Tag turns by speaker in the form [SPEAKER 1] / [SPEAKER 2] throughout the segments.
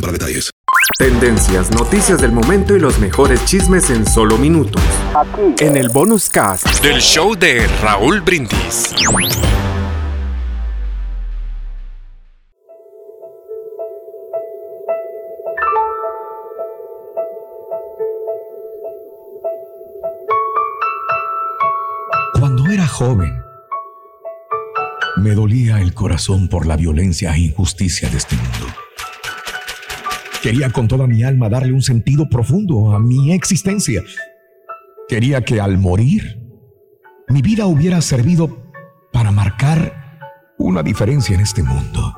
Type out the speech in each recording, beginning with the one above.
[SPEAKER 1] para detalles.
[SPEAKER 2] Tendencias, noticias del momento y los mejores chismes en solo minutos. En el bonus cast del show de Raúl Brindis.
[SPEAKER 3] Cuando era joven, me dolía el corazón por la violencia e injusticia de este mundo. Quería con toda mi alma darle un sentido profundo a mi existencia. Quería que al morir, mi vida hubiera servido para marcar una diferencia en este mundo,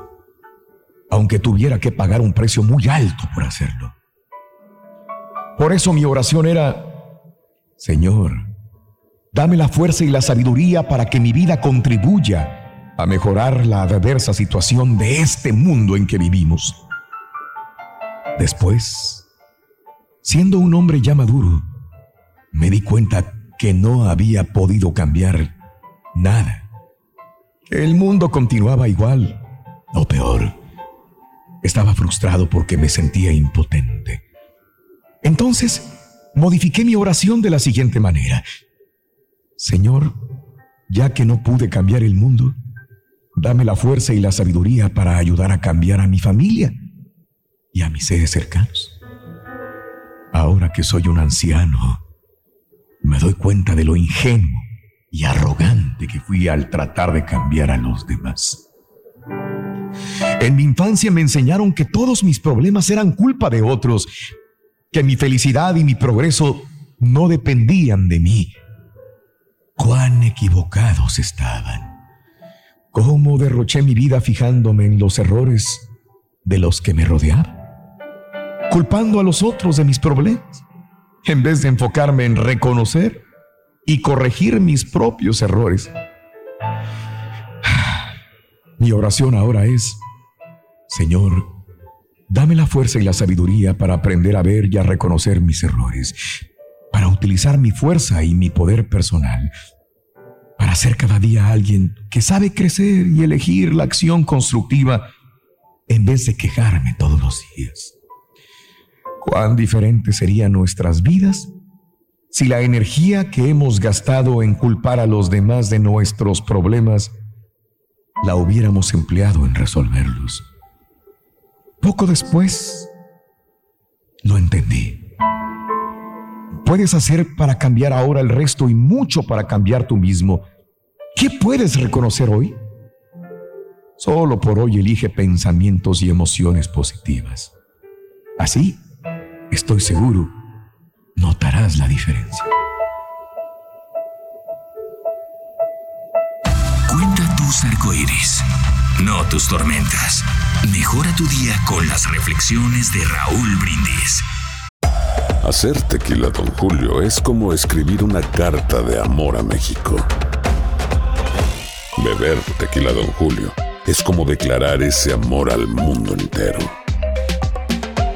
[SPEAKER 3] aunque tuviera que pagar un precio muy alto por hacerlo. Por eso mi oración era, Señor, dame la fuerza y la sabiduría para que mi vida contribuya a mejorar la adversa situación de este mundo en que vivimos. Después, siendo un hombre ya maduro, me di cuenta que no había podido cambiar nada. El mundo continuaba igual, o peor. Estaba frustrado porque me sentía impotente. Entonces, modifiqué mi oración de la siguiente manera. Señor, ya que no pude cambiar el mundo, dame la fuerza y la sabiduría para ayudar a cambiar a mi familia y a mis seres cercanos. Ahora que soy un anciano, me doy cuenta de lo ingenuo y arrogante que fui al tratar de cambiar a los demás. En mi infancia me enseñaron que todos mis problemas eran culpa de otros, que mi felicidad y mi progreso no dependían de mí. Cuán equivocados estaban. Cómo derroché mi vida fijándome en los errores de los que me rodeaban culpando a los otros de mis problemas, en vez de enfocarme en reconocer y corregir mis propios errores. Mi oración ahora es, Señor, dame la fuerza y la sabiduría para aprender a ver y a reconocer mis errores, para utilizar mi fuerza y mi poder personal, para ser cada día alguien que sabe crecer y elegir la acción constructiva en vez de quejarme todos los días. Cuán diferentes serían nuestras vidas si la energía que hemos gastado en culpar a los demás de nuestros problemas la hubiéramos empleado en resolverlos. Poco después, lo entendí. Puedes hacer para cambiar ahora el resto y mucho para cambiar tú mismo. ¿Qué puedes reconocer hoy? Solo por hoy elige pensamientos y emociones positivas. Así, estoy seguro, notarás la diferencia.
[SPEAKER 1] Cuenta tus arcoíris, no tus tormentas. Mejora tu día con las reflexiones de Raúl Brindis.
[SPEAKER 4] Hacer tequila, don Julio, es como escribir una carta de amor a México. Beber tequila, don Julio, es como declarar ese amor al mundo entero.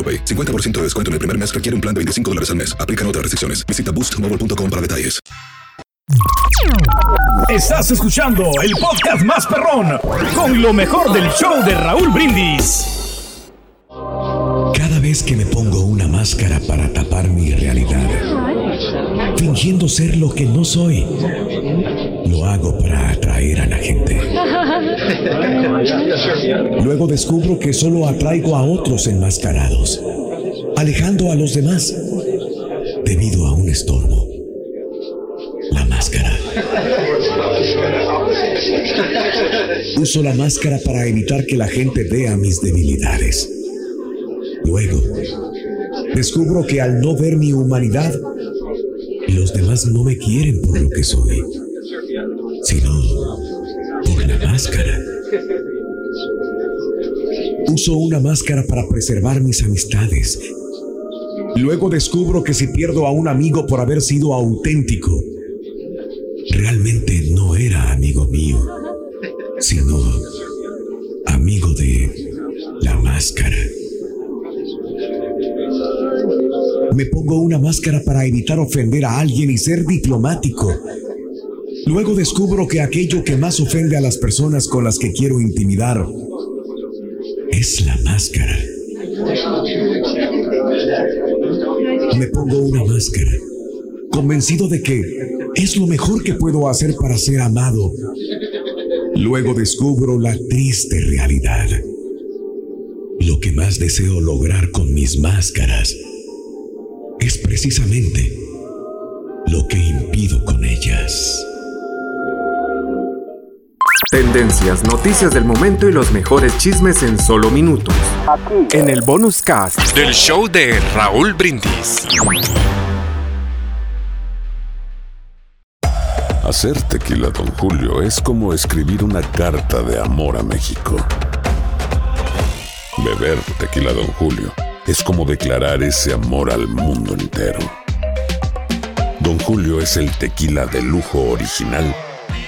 [SPEAKER 1] AroPay. 50% de descuento en el primer mes requiere un plan de 25 dólares al mes. Aplican otras restricciones. Visita boostmobile.com para detalles.
[SPEAKER 5] Estás escuchando el podcast más perrón con lo mejor del show de Raúl Brindis.
[SPEAKER 3] Cada vez que me pongo una máscara para tapar mi realidad, fingiendo ser lo que no soy, lo hago para atraer a la gente. Luego descubro que solo atraigo a otros enmascarados, alejando a los demás debido a un estorbo. La máscara. Uso la máscara para evitar que la gente vea mis debilidades. Luego, descubro que al no ver mi humanidad, los demás no me quieren por lo que soy, sino por la máscara. Uso una máscara para preservar mis amistades. Luego descubro que si pierdo a un amigo por haber sido auténtico, realmente no era amigo mío, sino amigo de la máscara. Me pongo una máscara para evitar ofender a alguien y ser diplomático. Luego descubro que aquello que más ofende a las personas con las que quiero intimidar es la máscara. Me pongo una máscara, convencido de que es lo mejor que puedo hacer para ser amado. Luego descubro la triste realidad. Lo que más deseo lograr con mis máscaras es precisamente lo que impido con ellas.
[SPEAKER 2] Tendencias, noticias del momento y los mejores chismes en solo minutos. En el bonus cast del show de Raúl Brindis.
[SPEAKER 4] Hacer tequila, Don Julio, es como escribir una carta de amor a México. Beber tequila, Don Julio, es como declarar ese amor al mundo entero. Don Julio es el tequila de lujo original,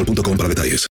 [SPEAKER 1] boostmobile.com para detalles.